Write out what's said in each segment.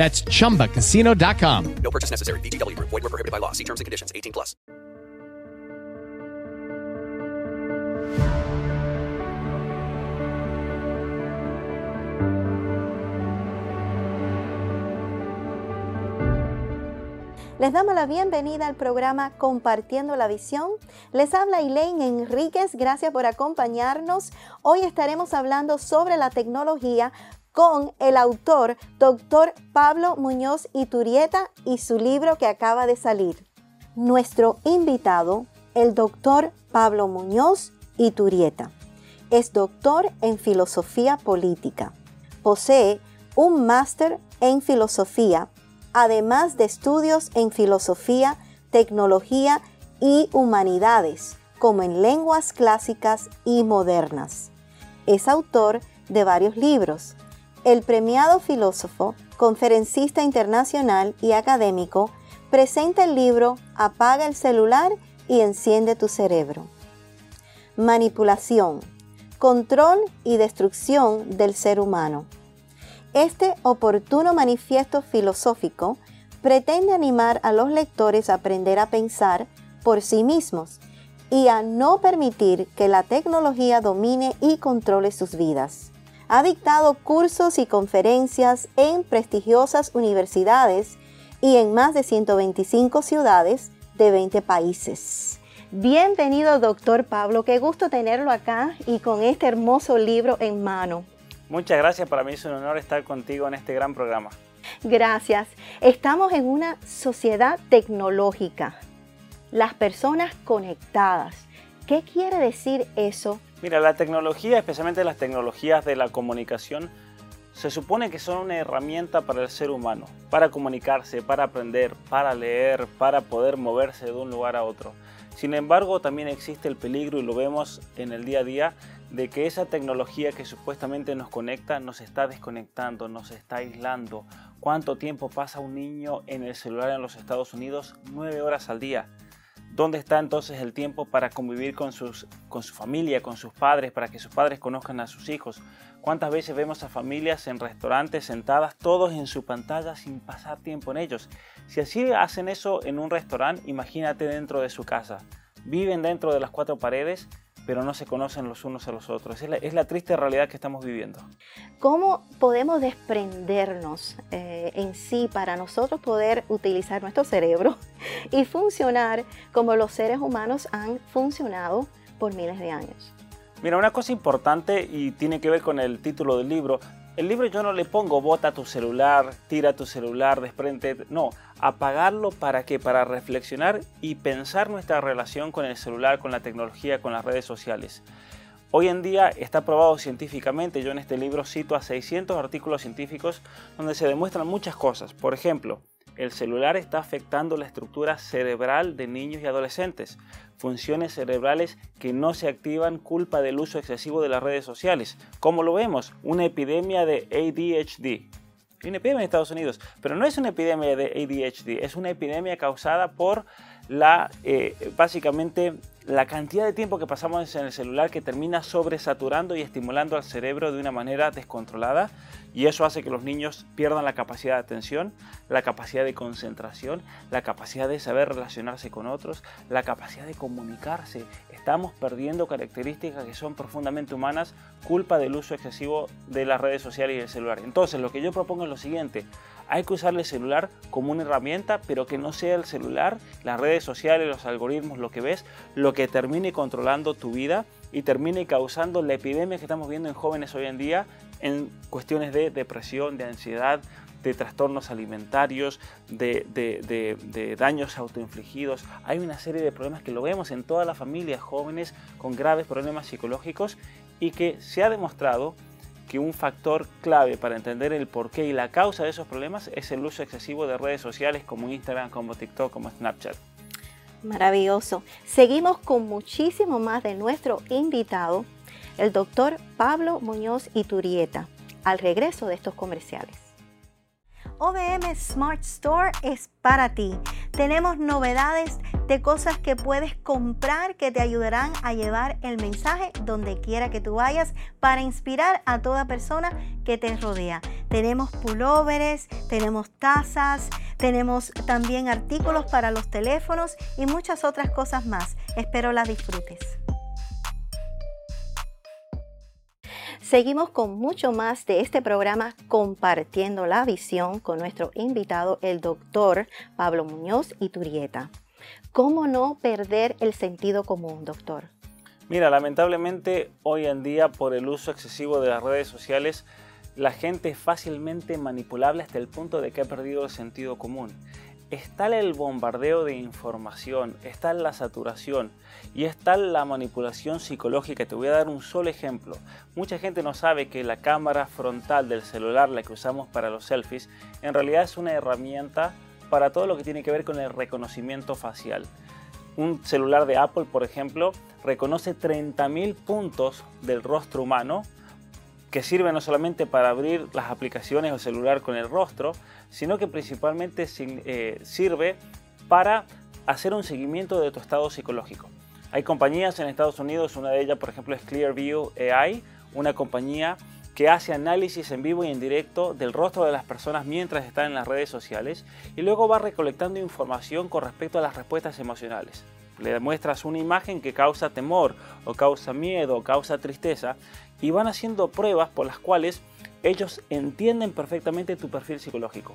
That's chumbacasino.com. No purchase necessary. VGW Group. Void were prohibited by law. See terms and conditions. 18 plus. Les damos la bienvenida al programa Compartiendo la Visión. Les habla Elaine Enríquez, gracias por acompañarnos. Hoy estaremos hablando sobre la tecnología con el autor Dr. Pablo Muñoz Iturieta y su libro que acaba de salir. Nuestro invitado, el doctor Pablo Muñoz Iturieta, es doctor en filosofía política. Posee un máster en filosofía, además de estudios en filosofía, tecnología y humanidades, como en lenguas clásicas y modernas. Es autor de varios libros, el premiado filósofo, conferencista internacional y académico presenta el libro Apaga el celular y enciende tu cerebro. Manipulación, control y destrucción del ser humano. Este oportuno manifiesto filosófico pretende animar a los lectores a aprender a pensar por sí mismos y a no permitir que la tecnología domine y controle sus vidas ha dictado cursos y conferencias en prestigiosas universidades y en más de 125 ciudades de 20 países. Bienvenido, doctor Pablo. Qué gusto tenerlo acá y con este hermoso libro en mano. Muchas gracias. Para mí es un honor estar contigo en este gran programa. Gracias. Estamos en una sociedad tecnológica. Las personas conectadas. ¿Qué quiere decir eso Mira, la tecnología, especialmente las tecnologías de la comunicación, se supone que son una herramienta para el ser humano, para comunicarse, para aprender, para leer, para poder moverse de un lugar a otro. Sin embargo, también existe el peligro, y lo vemos en el día a día, de que esa tecnología que supuestamente nos conecta nos está desconectando, nos está aislando. ¿Cuánto tiempo pasa un niño en el celular en los Estados Unidos? Nueve horas al día. ¿Dónde está entonces el tiempo para convivir con, sus, con su familia, con sus padres, para que sus padres conozcan a sus hijos? ¿Cuántas veces vemos a familias en restaurantes sentadas todos en su pantalla sin pasar tiempo en ellos? Si así hacen eso en un restaurante, imagínate dentro de su casa. Viven dentro de las cuatro paredes pero no se conocen los unos a los otros. Es la, triste realidad que estamos viviendo. ¿Cómo podemos desprendernos eh, en sí para nosotros poder utilizar nuestro cerebro y funcionar como los seres humanos han funcionado por miles de años? Mira, una cosa importante y tiene que ver con el título del libro, el libro yo no le pongo bota tu celular, tira tu celular, desprende, no, apagarlo para que para reflexionar y pensar nuestra relación con el celular, con la tecnología, con las redes sociales. Hoy en día está probado científicamente, yo en este libro cito a 600 artículos científicos donde se demuestran muchas cosas. Por ejemplo, el celular está afectando la estructura cerebral de niños y adolescentes, funciones cerebrales que no se activan culpa del uso excesivo de las redes sociales. Como lo vemos, una epidemia de ADHD. Una epidemia en Estados Unidos, pero no es una epidemia de ADHD, es una epidemia causada por la, eh, básicamente la cantidad de tiempo que pasamos en el celular que termina sobresaturando y estimulando al cerebro de una manera descontrolada Y eso hace que los niños pierdan la capacidad de atención, la capacidad de concentración, la capacidad de saber relacionarse con otros, la capacidad de comunicarse. Estamos perdiendo características que son profundamente humanas culpa del uso excesivo de las redes sociales y del celular. Entonces, lo que yo propongo es lo siguiente. Hay que usar el celular como una herramienta, pero que no sea el celular, las redes sociales, los algoritmos, lo que ves, lo que termine controlando tu vida y termine causando la epidemia que estamos viendo en jóvenes hoy en día en cuestiones de depresión, de ansiedad, de trastornos alimentarios, de, daños autoinfligidos. Hay una serie de problemas que lo vemos en todas las familias jóvenes con graves problemas psicológicos y que se ha demostrado que un factor clave para entender el porqué y la causa de esos problemas es el uso excesivo de redes sociales como Instagram, como TikTok, como Snapchat. Maravilloso. Seguimos con muchísimo más de nuestro invitado, el doctor Pablo Muñoz Iturieta, al regreso de estos comerciales. OBM Smart Store es para ti. Tenemos novedades de cosas que puedes comprar que te ayudarán a llevar el mensaje donde quiera que tú vayas para inspirar a toda persona que te rodea. Tenemos pulóveres, tenemos tazas, tenemos también artículos para los teléfonos y muchas otras cosas más. Espero las disfrutes. Seguimos con mucho más de este programa compartiendo la visión con nuestro invitado, el doctor Pablo Muñoz Iturieta. ¿Cómo no perder el sentido común, doctor? Mira, lamentablemente hoy en día por el uso excesivo de las redes sociales, la gente es fácilmente manipulable hasta el punto de que ha perdido el sentido común está el bombardeo de información, está la saturación y está la manipulación psicológica. Te voy a dar un solo ejemplo. Mucha gente no sabe que la cámara frontal del celular, la que usamos para los selfies, en realidad es una herramienta para todo lo que tiene que ver con el reconocimiento facial. Un celular de Apple, por ejemplo, reconoce 30.000 puntos del rostro humano que sirve no solamente para abrir las aplicaciones o celular con el rostro, sino que principalmente eh, sirve para hacer un seguimiento de tu estado psicológico. Hay compañías en Estados Unidos, una de ellas por ejemplo es Clearview AI, una compañía que hace análisis en vivo y en directo del rostro de las personas mientras están en las redes sociales y luego va recolectando información con respecto a las respuestas emocionales. Le muestras una imagen que causa temor o causa miedo o causa tristeza y van haciendo pruebas por las cuales ellos entienden perfectamente tu perfil psicológico.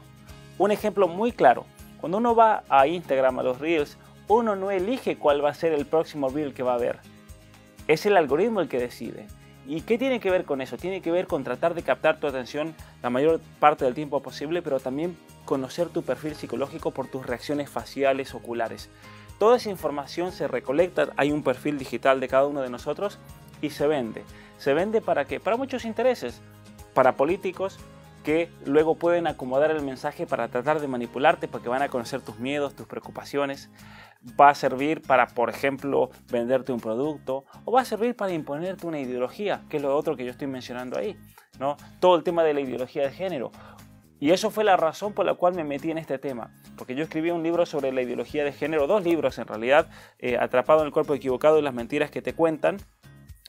Un ejemplo muy claro, cuando uno va a Instagram, a los Reels, uno no elige cuál va a ser el próximo Reel que va a ver. Es el algoritmo el que decide. ¿Y qué tiene que ver con eso? Tiene que ver con tratar de captar tu atención la mayor parte del tiempo posible, pero también conocer tu perfil psicológico por tus reacciones faciales, oculares. Toda esa información se recolecta, hay un perfil digital de cada uno de nosotros y se vende. ¿Se vende para qué? Para muchos intereses. Para políticos que luego pueden acomodar el mensaje para tratar de manipularte porque van a conocer tus miedos, tus preocupaciones. Va a servir para, por ejemplo, venderte un producto o va a servir para imponerte una ideología, que es lo otro que yo estoy mencionando ahí. ¿no? Todo el tema de la ideología de género. Y eso fue la razón por la cual me metí en este tema, porque yo escribí un libro sobre la ideología de género, dos libros en realidad, eh, Atrapado en el cuerpo equivocado y las mentiras que te cuentan,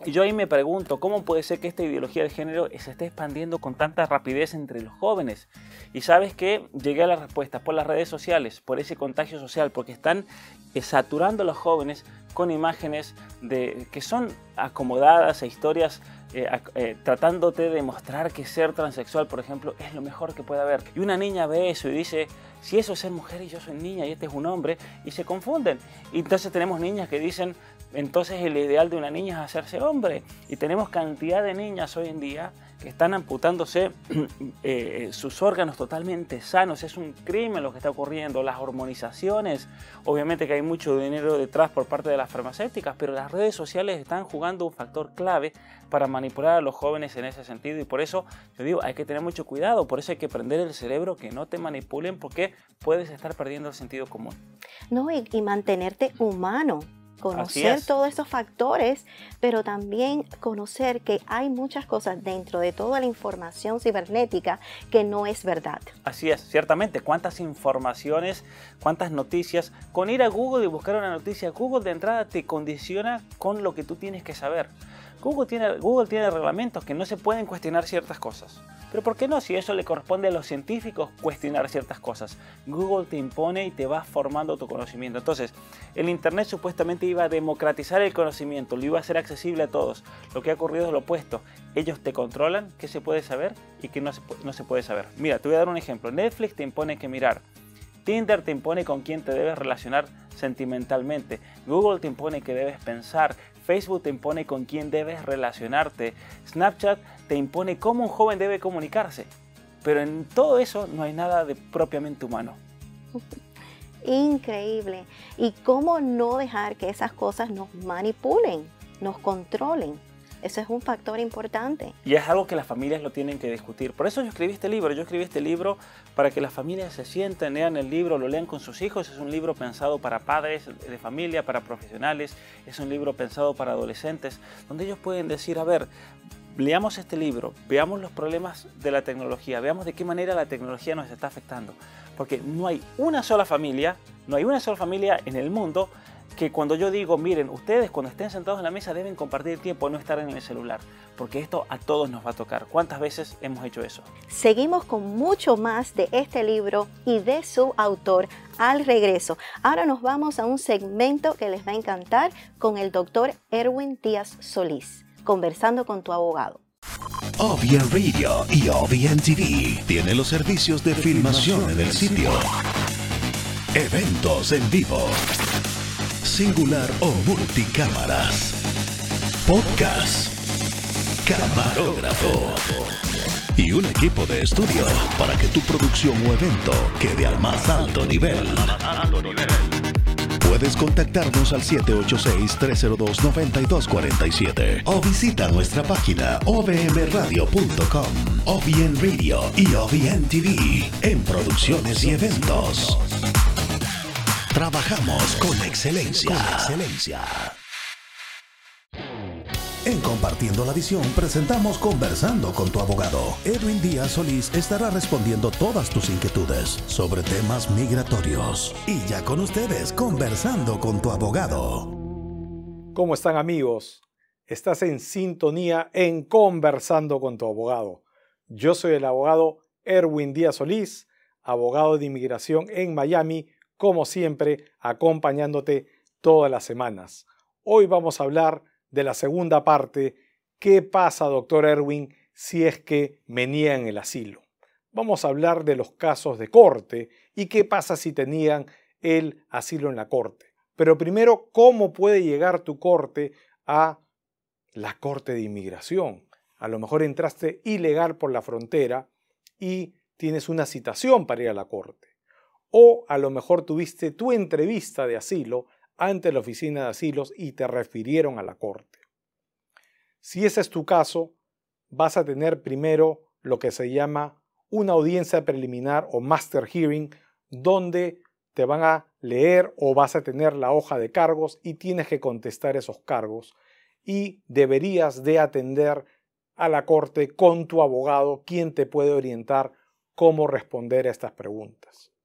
y yo ahí me pregunto, ¿cómo puede ser que esta ideología de género se esté expandiendo con tanta rapidez entre los jóvenes? Y sabes que llegué a la respuesta por las redes sociales, por ese contagio social, porque están eh, saturando a los jóvenes con imágenes de, que son acomodadas e historias eh, eh, tratándote de demostrar que ser transexual, por ejemplo, es lo mejor que puede haber. Y una niña ve eso y dice, si eso es ser mujer y yo soy niña y este es un hombre, y se confunden. Y entonces tenemos niñas que dicen, entonces el ideal de una niña es hacerse hombre. Y tenemos cantidad de niñas hoy en día que están amputándose eh, sus órganos totalmente sanos. Es un crimen lo que está ocurriendo. Las hormonizaciones, obviamente que hay mucho dinero detrás por parte de las farmacéuticas, pero las redes sociales están jugando un factor clave para manipular a los jóvenes en ese sentido. Y por eso yo digo, hay que tener mucho cuidado. Por eso hay que prender el cerebro, que no te manipulen, porque puedes estar perdiendo el sentido común. No, y mantenerte humano conocer todos esos factores, pero también conocer que hay muchas cosas dentro de toda la información cibernética que no es verdad. Así es, ciertamente. ¿Cuántas informaciones, cuántas noticias? Con ir a Google y buscar una noticia, Google de entrada te condiciona con lo que tú tienes que saber. Google tiene, Google tiene reglamentos que no se pueden cuestionar ciertas cosas. Pero ¿por qué no? Si eso le corresponde a los científicos cuestionar ciertas cosas. Google te impone y te va formando tu conocimiento. Entonces, el Internet supuestamente iba a democratizar el conocimiento, lo iba a hacer accesible a todos. Lo que ha ocurrido es lo opuesto. Ellos te controlan qué se puede saber y qué no se, no se puede saber. Mira, te voy a dar un ejemplo. Netflix te impone que mirar. Tinder te impone con quién te debes relacionar sentimentalmente. Google te impone que debes pensar. Facebook te impone con quién debes relacionarte. Snapchat te impone cómo un joven debe comunicarse. Pero en todo eso no hay nada de propiamente humano. Increíble. ¿Y cómo no dejar que esas cosas nos manipulen, nos controlen? Eso es un factor importante. Y es algo que las familias lo tienen que discutir. Por eso yo escribí este libro. Yo escribí este libro para que las familias se sienten, lean el libro, lo lean con sus hijos. Es un libro pensado para padres de familia, para profesionales. Es un libro pensado para adolescentes, donde ellos pueden decir, a ver, leamos este libro, veamos los problemas de la tecnología, veamos de qué manera la tecnología nos está afectando. Porque no hay una sola familia, no hay una sola familia en el mundo que cuando yo digo, miren, ustedes cuando estén sentados en la mesa deben compartir tiempo, no estar en el celular, porque esto a todos nos va a tocar. ¿Cuántas veces hemos hecho eso? Seguimos con mucho más de este libro y de su autor al regreso. Ahora nos vamos a un segmento que les va a encantar con el doctor Erwin Díaz Solís, conversando con tu abogado. OBN Radio y OBN TV tiene los servicios de filmación en el sitio. Eventos en vivo singular o multicámaras. Podcast. Camarógrafo. Y un equipo de estudio para que tu producción o evento quede al más alto nivel. Puedes contactarnos al 786-302-9247 o visita nuestra página ovmradio.com, OBN Radio y OBN TV en producciones y eventos. Trabajamos con excelencia. excelencia. En Compartiendo la Visión presentamos Conversando con tu abogado. Edwin Díaz Solís estará respondiendo todas tus inquietudes sobre temas migratorios. Y ya con ustedes, Conversando con tu abogado. ¿Cómo están amigos? Estás en sintonía en Conversando con tu abogado. Yo soy el abogado Erwin Díaz Solís, abogado de inmigración en Miami como siempre, acompañándote todas las semanas. Hoy vamos a hablar de la segunda parte, ¿qué pasa, doctor Erwin, si es que me niegan el asilo? Vamos a hablar de los casos de corte y qué pasa si tenían el asilo en la corte. Pero primero, ¿cómo puede llegar tu corte a la corte de inmigración? A lo mejor entraste ilegal por la frontera y tienes una citación para ir a la corte o a lo mejor tuviste tu entrevista de asilo ante la oficina de asilos y te refirieron a la corte. Si ese es tu caso, vas a tener primero lo que se llama una audiencia preliminar o master hearing, donde te van a leer o vas a tener la hoja de cargos y tienes que contestar esos cargos y deberías de atender a la corte con tu abogado, quien te puede orientar cómo responder a estas preguntas.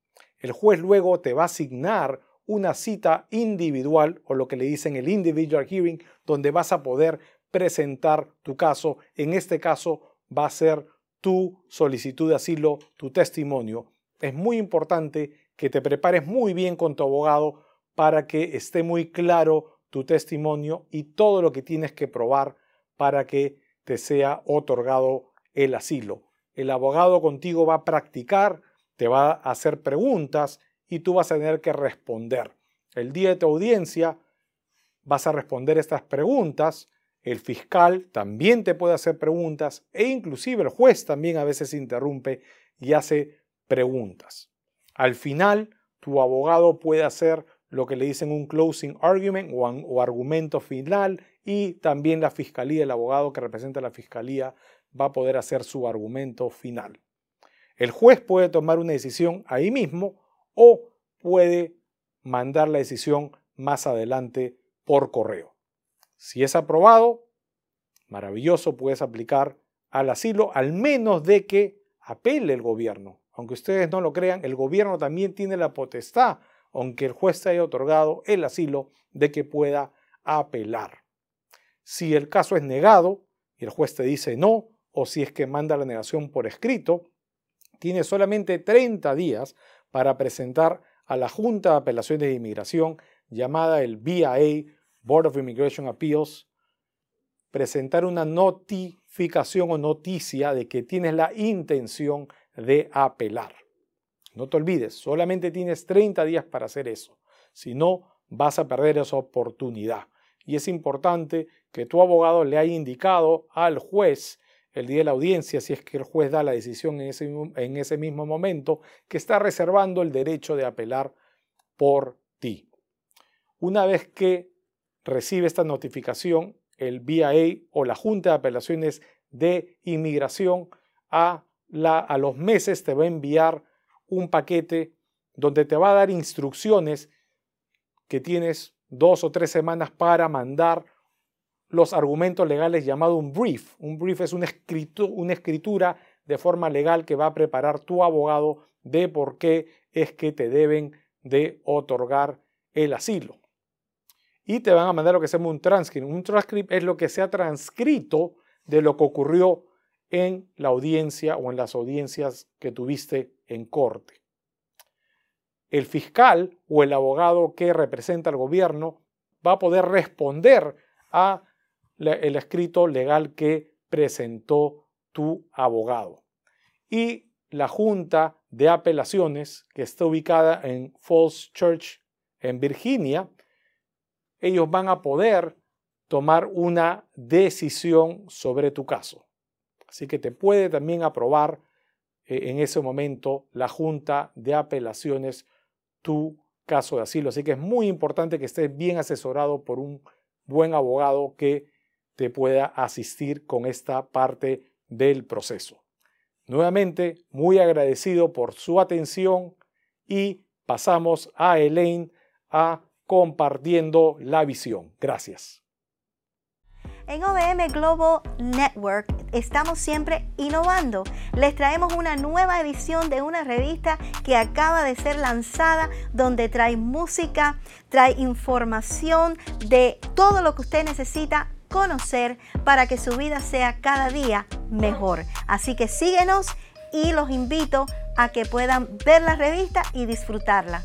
El juez luego te va a asignar una cita individual o lo que le dicen el individual hearing, donde vas a poder presentar tu caso. En este caso va a ser tu solicitud de asilo, tu testimonio. Es muy importante que te prepares muy bien con tu abogado para que esté muy claro tu testimonio y todo lo que tienes que probar para que te sea otorgado el asilo. El abogado contigo va a practicar te va a hacer preguntas y tú vas a tener que responder. El día de tu audiencia vas a responder estas preguntas, el fiscal también te puede hacer preguntas e inclusive el juez también a veces interrumpe y hace preguntas. Al final, tu abogado puede hacer lo que le dicen un closing argument o, o argumento final y también la fiscalía, el abogado que representa a la fiscalía, va a poder hacer su argumento final. El juez puede tomar una decisión ahí mismo o puede mandar la decisión más adelante por correo. Si es aprobado, maravilloso, puedes aplicar al asilo, al menos de que apele el gobierno. Aunque ustedes no lo crean, el gobierno también tiene la potestad, aunque el juez te haya otorgado el asilo, de que pueda apelar. Si el caso es negado y el juez te dice no, o si es que manda la negación por escrito, tiene solamente 30 días para presentar a la Junta de Apelaciones de Inmigración, llamada el BIA, Board of Immigration Appeals, presentar una notificación o noticia de que tienes la intención de apelar. No te olvides, solamente tienes 30 días para hacer eso. Si no, vas a perder esa oportunidad. Y es importante que tu abogado le haya indicado al juez el día de la audiencia, si es que el juez da la decisión en ese, en ese mismo momento, que está reservando el derecho de apelar por ti. Una vez que recibe esta notificación, el BIA o la Junta de Apelaciones de Inmigración a, la, a los meses te va a enviar un paquete donde te va a dar instrucciones que tienes dos o tres semanas para mandar los argumentos legales llamado un brief. Un brief es una, una escritura de forma legal que va a preparar tu abogado de por qué es que te deben de otorgar el asilo. Y te van a mandar lo que se llama un transcript. Un transcript es lo que se ha transcrito de lo que ocurrió en la audiencia o en las audiencias que tuviste en corte el fiscal o el abogado que representa al gobierno va a poder responder a el escrito legal que presentó tu abogado. Y la Junta de Apelaciones, que está ubicada en Falls Church, en Virginia, ellos van a poder tomar una decisión sobre tu caso. Así que te puede también aprobar eh, en ese momento la Junta de Apelaciones tu caso de asilo. Así que es muy importante que estés bien asesorado por un buen abogado que te pueda asistir con esta parte del proceso. Nuevamente, muy agradecido por su atención y pasamos a Elaine a compartiendo la visión. Gracias. En OBM Global Network estamos siempre innovando. Les traemos una nueva edición de una revista que acaba de ser lanzada donde trae música, trae información de todo lo que usted necesita conocer para que su vida sea cada día mejor. Así que síguenos y los invito a que puedan ver la revista y disfrutarla.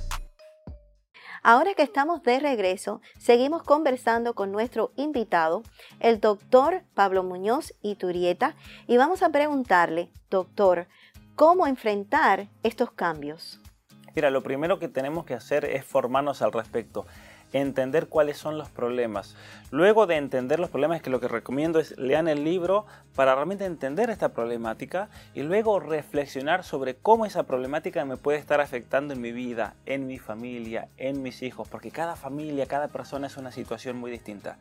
Ahora que estamos de regreso, seguimos conversando con nuestro invitado, el doctor Pablo Muñoz Iturieta, y vamos a preguntarle, doctor, ¿cómo enfrentar estos cambios? Mira, lo primero que tenemos que hacer es formarnos al respecto entender cuáles son los problemas. Luego de entender los problemas, que lo que recomiendo es lean el libro para realmente entender esta problemática y luego reflexionar sobre cómo esa problemática me puede estar afectando en mi vida, en mi familia, en mis hijos, porque cada familia, cada persona es una situación muy distinta.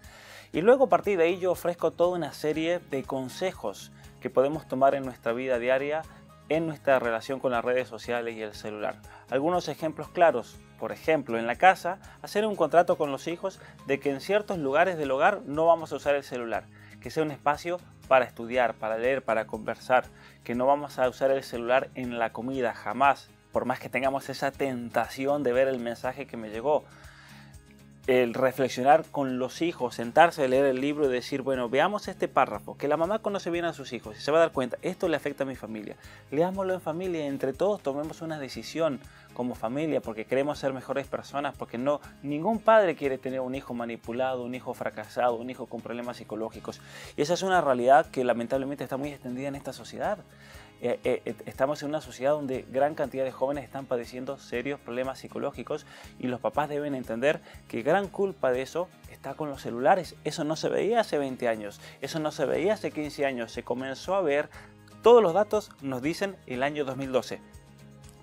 Y luego a partir de ahí yo ofrezco toda una serie de consejos que podemos tomar en nuestra vida diaria en nuestra relación con las redes sociales y el celular. Algunos ejemplos claros, por ejemplo, en la casa, hacer un contrato con los hijos de que en ciertos lugares del hogar no vamos a usar el celular, que sea un espacio para estudiar, para leer, para conversar, que no vamos a usar el celular en la comida, jamás, por más que tengamos esa tentación de ver el mensaje que me llegó el reflexionar con los hijos, sentarse a leer el libro y decir, bueno, veamos este párrafo, que la mamá conoce bien a sus hijos y se va a dar cuenta, esto le afecta a mi familia. Leámoslo en familia entre todos tomemos una decisión como familia porque queremos ser mejores personas, porque no, ningún padre quiere tener un hijo manipulado, un hijo fracasado, un hijo con problemas psicológicos. Y esa es una realidad que lamentablemente está muy extendida en esta sociedad. Eh, eh, estamos en una sociedad donde gran cantidad de jóvenes están padeciendo serios problemas psicológicos y los papás deben entender que gran culpa de eso está con los celulares. Eso no se veía hace 20 años, eso no se veía hace 15 años, se comenzó a ver, todos los datos nos dicen el año 2012.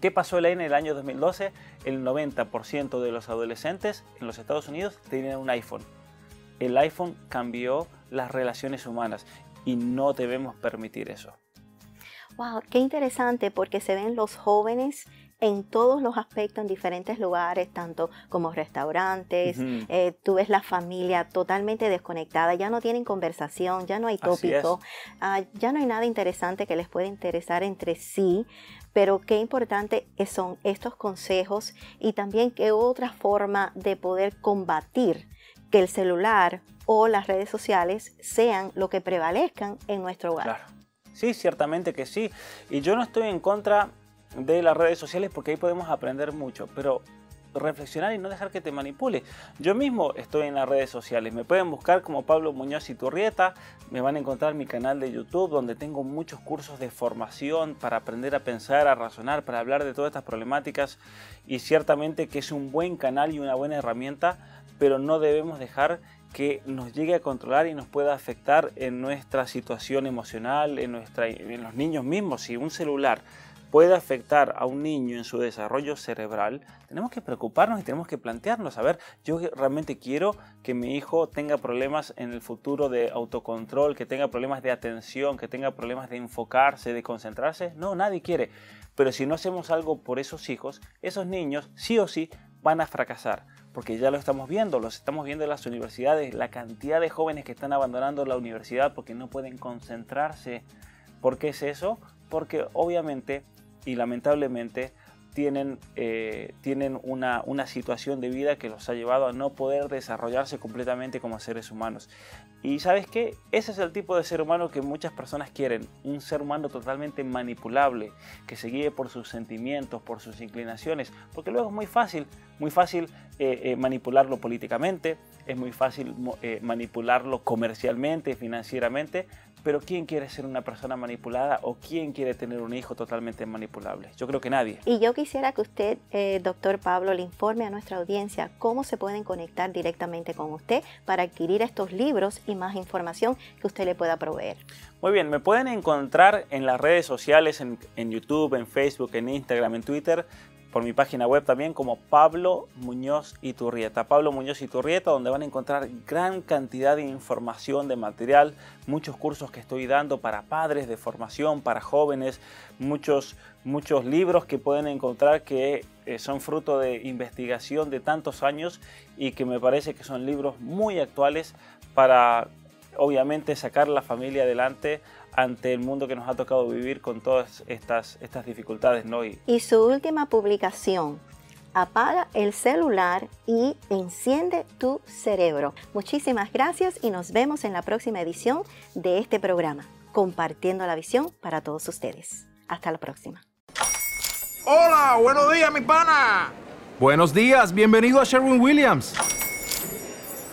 ¿Qué pasó en el año 2012? El 90% de los adolescentes en los Estados Unidos tenían un iPhone. El iPhone cambió las relaciones humanas y no debemos permitir eso. Wow, qué interesante porque se ven los jóvenes en todos los aspectos, en diferentes lugares, tanto como restaurantes, eh, tú ves la familia totalmente desconectada, ya no tienen conversación, ya no hay tópico, ah, ya no hay nada interesante que les pueda interesar entre sí, pero qué importante son estos consejos y también qué otra forma de poder combatir que el celular o las redes sociales sean lo que prevalezcan en nuestro hogar. Sí, ciertamente que sí. Y yo no estoy en contra de las redes sociales porque ahí podemos aprender mucho, pero reflexionar y no dejar que te manipule. Yo mismo estoy en las redes sociales, me pueden buscar como Pablo Muñoz y Turrieta, me van a encontrar mi canal de YouTube donde tengo muchos cursos de formación para aprender a pensar, a razonar, para hablar de todas estas problemáticas y ciertamente que es un buen canal y una buena herramienta, pero no debemos dejar que nos llegue a controlar y nos pueda afectar en nuestra situación emocional, en, nuestra, en los niños mismos. Si un celular puede afectar a un niño en su desarrollo cerebral, tenemos que preocuparnos y tenemos que plantearnos, a ver, yo realmente quiero que mi hijo tenga problemas en el futuro de autocontrol, que tenga problemas de atención, que tenga problemas de enfocarse, de concentrarse. No, nadie quiere. Pero si no hacemos algo por esos hijos, esos niños sí o sí van a fracasar. Porque ya lo estamos viendo, los estamos viendo en las universidades, la cantidad de jóvenes que están abandonando la universidad porque no pueden concentrarse. ¿Por qué es eso? Porque obviamente y lamentablemente tienen, eh, tienen una, una, situación de vida que los ha llevado a no poder desarrollarse completamente como seres humanos. Y sabes qué? Ese es el tipo de ser humano que muchas personas quieren, un ser humano totalmente manipulable, que se guíe por sus sentimientos, por sus inclinaciones, porque luego es muy fácil, muy fácil eh, eh, manipularlo políticamente, es muy fácil manipularlo comercialmente, financieramente, pero ¿quién quiere ser una persona manipulada o quién quiere tener un hijo totalmente manipulable? Yo creo que nadie. Y yo quisiera que usted, eh, doctor Pablo, le informe a nuestra audiencia cómo se pueden conectar directamente con usted para adquirir estos libros más información que usted le pueda proveer. Muy bien, me pueden encontrar en las redes sociales, en, en YouTube, en Facebook, en Instagram, en Twitter, por mi página web también como Pablo Muñoz Iturrieta. Pablo Muñoz Iturrieta, donde van a encontrar gran cantidad de información, de material, muchos cursos que estoy dando para padres de formación, para jóvenes, muchos, muchos libros que pueden encontrar que eh, son fruto de investigación de tantos años y que me parece que son libros muy actuales para obviamente sacar la familia adelante ante el mundo que nos ha tocado vivir con todas estas, estas dificultades. ¿no? Y, y su última publicación, apaga el celular y enciende tu cerebro. Muchísimas gracias y nos vemos en la próxima edición de este programa, compartiendo la visión para todos ustedes. Hasta la próxima. Hola, buenos días, mi pana. Buenos días, bienvenido a Sherwin Williams.